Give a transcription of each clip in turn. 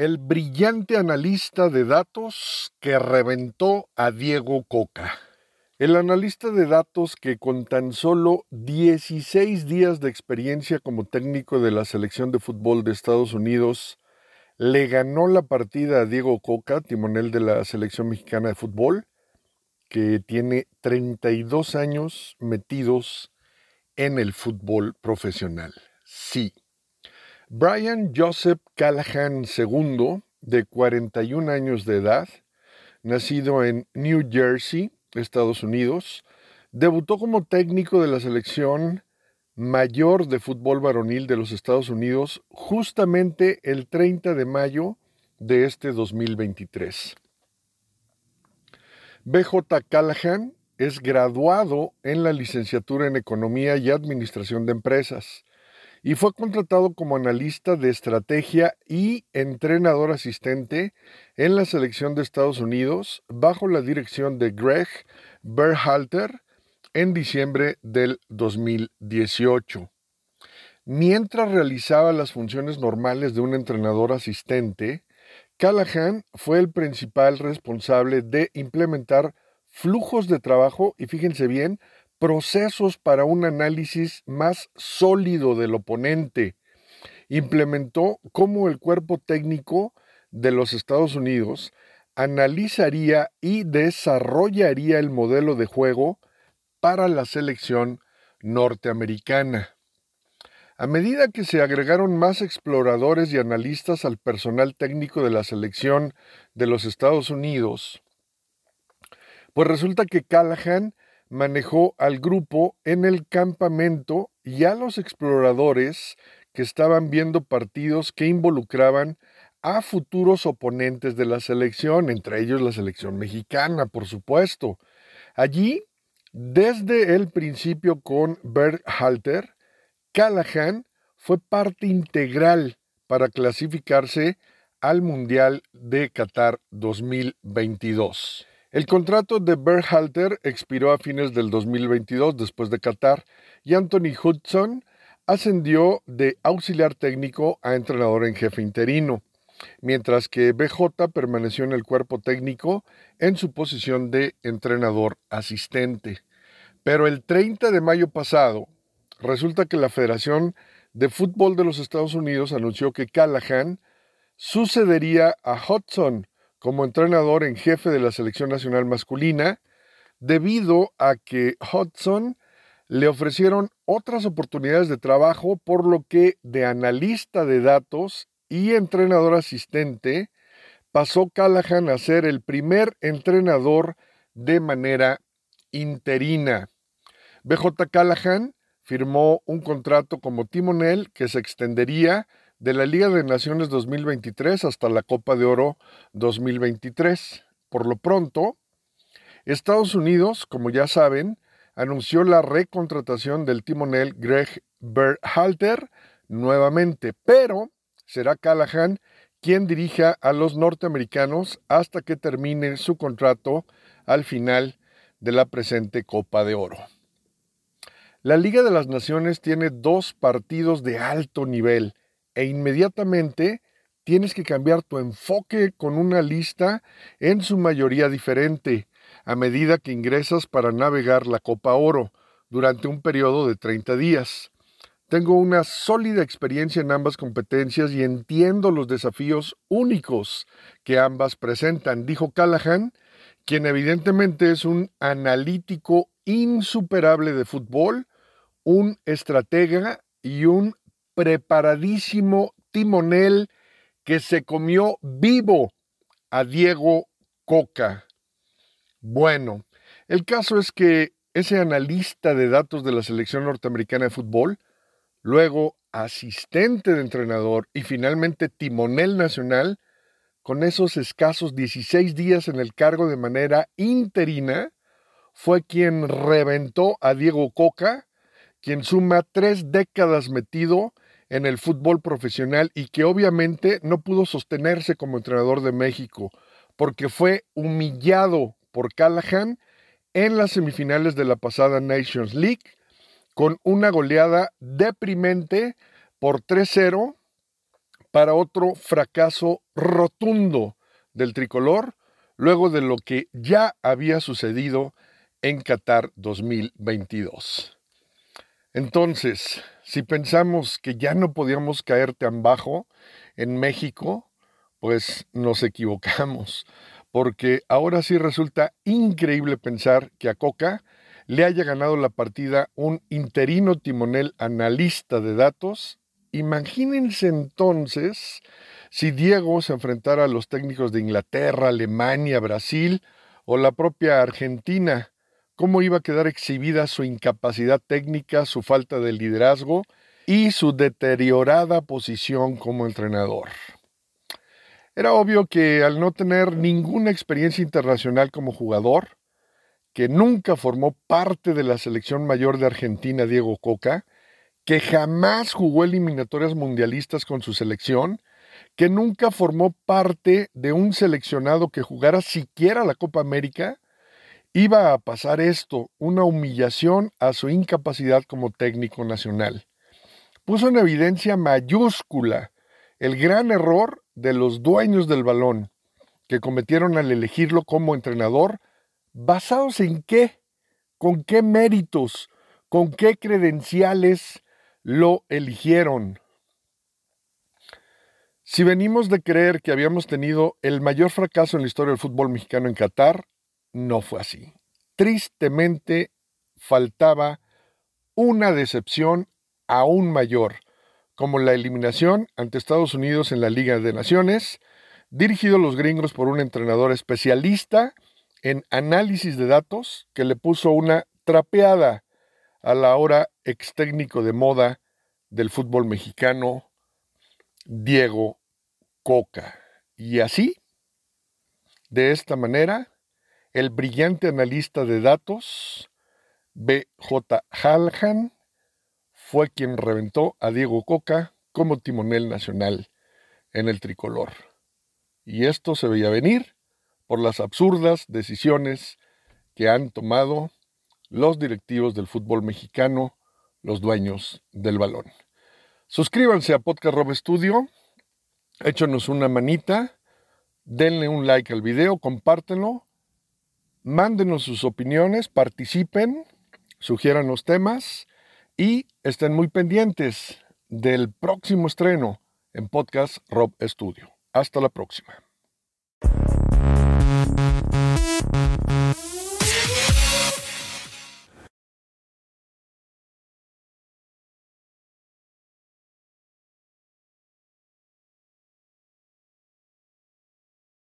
el brillante analista de datos que reventó a Diego Coca. El analista de datos que con tan solo 16 días de experiencia como técnico de la selección de fútbol de Estados Unidos le ganó la partida a Diego Coca, timonel de la selección mexicana de fútbol, que tiene 32 años metidos en el fútbol profesional. Sí, Brian Joseph Callahan II, de 41 años de edad, nacido en New Jersey, Estados Unidos, debutó como técnico de la selección mayor de fútbol varonil de los Estados Unidos justamente el 30 de mayo de este 2023. BJ Callahan es graduado en la licenciatura en Economía y Administración de Empresas y fue contratado como analista de estrategia y entrenador asistente en la selección de Estados Unidos bajo la dirección de Greg Berhalter en diciembre del 2018. Mientras realizaba las funciones normales de un entrenador asistente, Callahan fue el principal responsable de implementar flujos de trabajo y fíjense bien, procesos para un análisis más sólido del oponente. Implementó cómo el cuerpo técnico de los Estados Unidos analizaría y desarrollaría el modelo de juego para la selección norteamericana. A medida que se agregaron más exploradores y analistas al personal técnico de la selección de los Estados Unidos, pues resulta que Callahan manejó al grupo en el campamento y a los exploradores que estaban viendo partidos que involucraban a futuros oponentes de la selección, entre ellos la selección mexicana, por supuesto. Allí, desde el principio con Halter, Callahan fue parte integral para clasificarse al Mundial de Qatar 2022. El contrato de Berhalter expiró a fines del 2022 después de Qatar y Anthony Hudson ascendió de auxiliar técnico a entrenador en jefe interino, mientras que BJ permaneció en el cuerpo técnico en su posición de entrenador asistente. Pero el 30 de mayo pasado, resulta que la Federación de Fútbol de los Estados Unidos anunció que Callahan sucedería a Hudson como entrenador en jefe de la selección nacional masculina debido a que Hudson le ofrecieron otras oportunidades de trabajo, por lo que de analista de datos y entrenador asistente pasó Callahan a ser el primer entrenador de manera interina. BJ Callahan firmó un contrato como timonel que se extendería de la Liga de Naciones 2023 hasta la Copa de Oro 2023. Por lo pronto, Estados Unidos, como ya saben, anunció la recontratación del timonel Greg Berhalter nuevamente, pero será Callahan quien dirija a los norteamericanos hasta que termine su contrato al final de la presente Copa de Oro. La Liga de las Naciones tiene dos partidos de alto nivel e inmediatamente tienes que cambiar tu enfoque con una lista en su mayoría diferente a medida que ingresas para navegar la Copa Oro durante un periodo de 30 días. Tengo una sólida experiencia en ambas competencias y entiendo los desafíos únicos que ambas presentan, dijo Callahan, quien evidentemente es un analítico insuperable de fútbol, un estratega y un preparadísimo timonel que se comió vivo a Diego Coca. Bueno, el caso es que ese analista de datos de la selección norteamericana de fútbol, luego asistente de entrenador y finalmente timonel nacional, con esos escasos 16 días en el cargo de manera interina, fue quien reventó a Diego Coca, quien suma tres décadas metido en el fútbol profesional y que obviamente no pudo sostenerse como entrenador de México porque fue humillado por Callahan en las semifinales de la pasada Nations League con una goleada deprimente por 3-0 para otro fracaso rotundo del tricolor luego de lo que ya había sucedido en Qatar 2022. Entonces, si pensamos que ya no podíamos caer tan bajo en México, pues nos equivocamos, porque ahora sí resulta increíble pensar que a Coca le haya ganado la partida un interino timonel analista de datos. Imagínense entonces si Diego se enfrentara a los técnicos de Inglaterra, Alemania, Brasil o la propia Argentina, cómo iba a quedar exhibida su incapacidad técnica, su falta de liderazgo y su deteriorada posición como entrenador. Era obvio que al no tener ninguna experiencia internacional como jugador, que nunca formó parte de la selección mayor de Argentina, Diego Coca, que jamás jugó eliminatorias mundialistas con su selección, que nunca formó parte de un seleccionado que jugara siquiera la Copa América, iba a pasar esto, una humillación a su incapacidad como técnico nacional. Puso en evidencia mayúscula el gran error de los dueños del balón, que cometieron al elegirlo como entrenador, basados en qué, con qué méritos, con qué credenciales lo eligieron. Si venimos de creer que habíamos tenido el mayor fracaso en la historia del fútbol mexicano en Qatar, no fue así. Tristemente faltaba una decepción aún mayor, como la eliminación ante Estados Unidos en la Liga de Naciones, dirigido a los gringos por un entrenador especialista en análisis de datos que le puso una trapeada a la hora ex técnico de moda del fútbol mexicano, Diego Coca. Y así, de esta manera, el brillante analista de datos, B.J. Haljan, fue quien reventó a Diego Coca como timonel nacional en el tricolor. Y esto se veía venir por las absurdas decisiones que han tomado los directivos del fútbol mexicano, los dueños del balón. Suscríbanse a Podcast Rob Studio, échonos una manita, denle un like al video, compártenlo Mándenos sus opiniones, participen, sugieran los temas y estén muy pendientes del próximo estreno en Podcast Rob Studio. Hasta la próxima.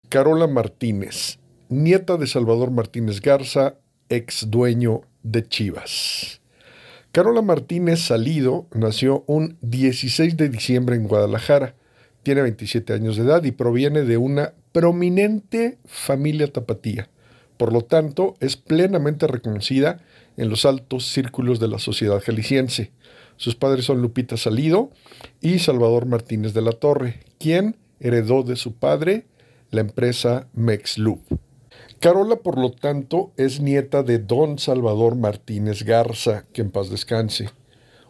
Carola Martínez nieta de Salvador Martínez Garza, ex dueño de Chivas. Carola Martínez Salido nació un 16 de diciembre en Guadalajara. Tiene 27 años de edad y proviene de una prominente familia tapatía. Por lo tanto, es plenamente reconocida en los altos círculos de la sociedad jalisciense. Sus padres son Lupita Salido y Salvador Martínez de la Torre, quien heredó de su padre la empresa Mexloop. Carola, por lo tanto, es nieta de don Salvador Martínez Garza, que en paz descanse,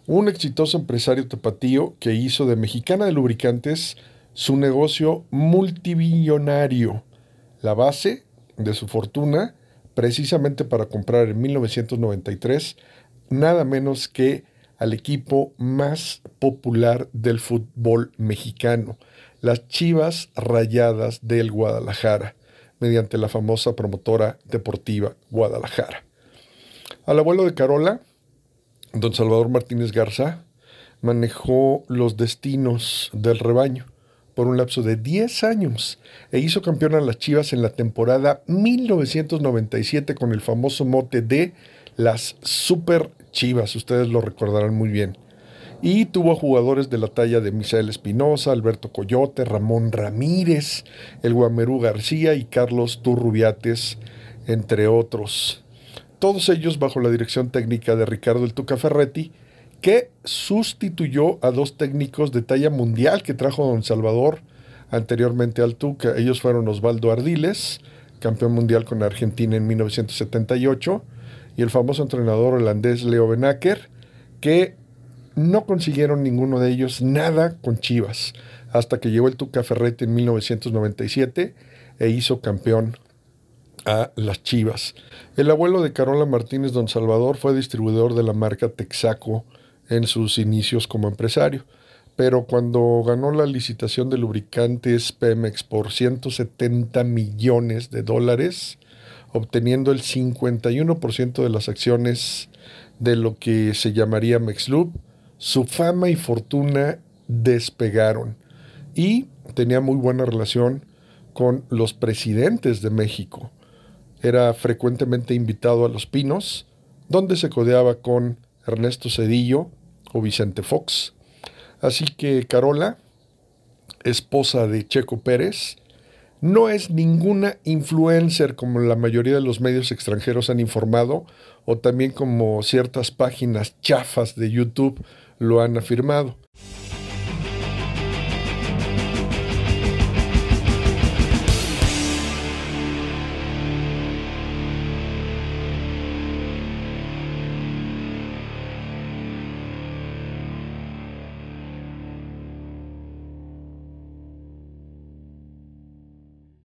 un exitoso empresario tapatío que hizo de Mexicana de Lubricantes su negocio multibillonario, la base de su fortuna, precisamente para comprar en 1993 nada menos que al equipo más popular del fútbol mexicano, las Chivas Rayadas del Guadalajara mediante la famosa promotora deportiva Guadalajara. Al abuelo de Carola, don Salvador Martínez Garza, manejó los destinos del rebaño por un lapso de 10 años e hizo campeón a las Chivas en la temporada 1997 con el famoso mote de las Super Chivas, ustedes lo recordarán muy bien y tuvo jugadores de la talla de Misael Espinosa, Alberto Coyote, Ramón Ramírez, el Guamerú García y Carlos Turrubiates, entre otros. Todos ellos bajo la dirección técnica de Ricardo El Tuca Ferretti, que sustituyó a dos técnicos de talla mundial que trajo Don Salvador anteriormente al Tuca. Ellos fueron Osvaldo Ardiles, campeón mundial con Argentina en 1978, y el famoso entrenador holandés Leo Benaker, que no consiguieron ninguno de ellos nada con Chivas, hasta que llegó el Tuca Ferretti en 1997 e hizo campeón a las Chivas. El abuelo de Carola Martínez Don Salvador fue distribuidor de la marca Texaco en sus inicios como empresario, pero cuando ganó la licitación de lubricantes Pemex por 170 millones de dólares, obteniendo el 51% de las acciones de lo que se llamaría Mexlub, su fama y fortuna despegaron y tenía muy buena relación con los presidentes de México. Era frecuentemente invitado a Los Pinos, donde se codeaba con Ernesto Cedillo o Vicente Fox. Así que Carola, esposa de Checo Pérez, no es ninguna influencer como la mayoría de los medios extranjeros han informado o también como ciertas páginas chafas de YouTube lo han afirmado.